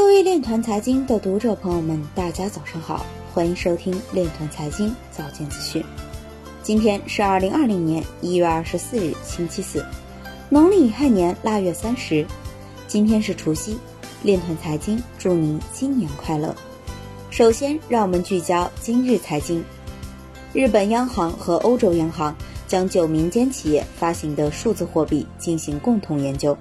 各位链团财经的读者朋友们，大家早上好，欢迎收听链团财经早间资讯。今天是二零二零年一月二十四日，星期四，农历乙亥年腊月三十。今天是除夕，链团财经祝您新年快乐。首先，让我们聚焦今日财经。日本央行和欧洲央行将就民间企业发行的数字货币进行共同研究。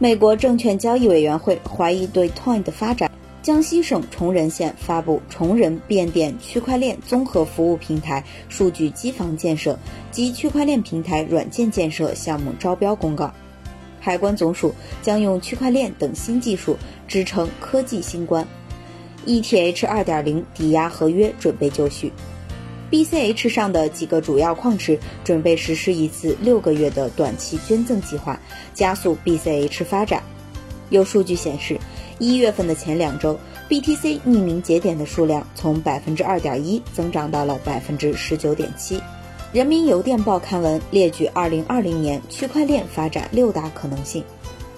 美国证券交易委员会怀疑对 Toin 的发展。江西省崇仁县发布崇仁变电区块链综合服务平台数据机房建设及区块链平台软件建设项目招标公告。海关总署将用区块链等新技术支撑科技新关。ETH 2.0抵押合约准备就绪。BCH 上的几个主要矿池准备实施一次六个月的短期捐赠计划，加速 BCH 发展。有数据显示，一月份的前两周，BTC 匿名节点的数量从百分之二点一增长到了百分之十九点七。人民邮电报刊文列举二零二零年区块链发展六大可能性。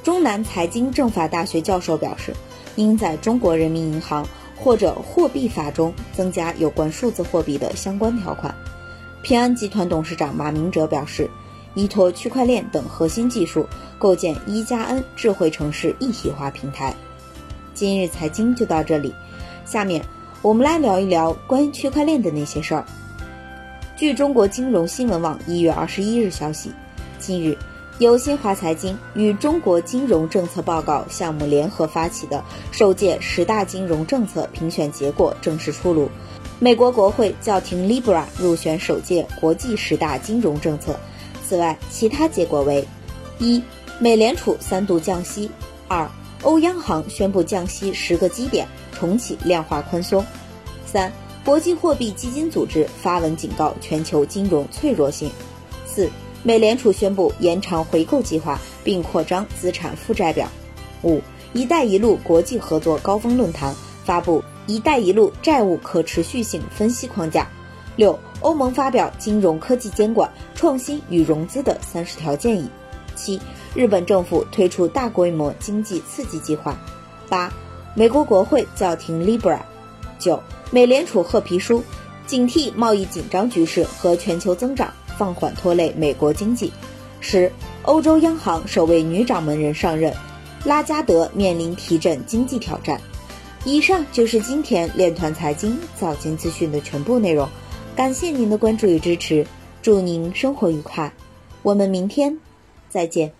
中南财经政法大学教授表示，应在中国人民银行。或者货币法中增加有关数字货币的相关条款。平安集团董事长马明哲表示，依托区块链等核心技术，构建一加 N 智慧城市一体化平台。今日财经就到这里，下面我们来聊一聊关于区块链的那些事儿。据中国金融新闻网一月二十一日消息，近日。由新华财经与中国金融政策报告项目联合发起的首届十大金融政策评选结果正式出炉，美国国会叫停 Libra 入选首届国际十大金融政策。此外，其他结果为：一、美联储三度降息；二、欧央行宣布降息十个基点，重启量化宽松；三、国际货币基金组织发文警告全球金融脆弱性；四。美联储宣布延长回购计划，并扩张资产负债表。五，“一带一路”国际合作高峰论坛发布“一带一路”债务可持续性分析框架。六，欧盟发表金融科技监管、创新与融资的三十条建议。七，日本政府推出大规模经济刺激计划。八，美国国会叫停 Libra。九，美联储褐皮书，警惕贸易紧张局势和全球增长。放缓拖累美国经济。十，欧洲央行首位女掌门人上任，拉加德面临提振经济挑战。以上就是今天链团财经早间资讯的全部内容，感谢您的关注与支持，祝您生活愉快，我们明天再见。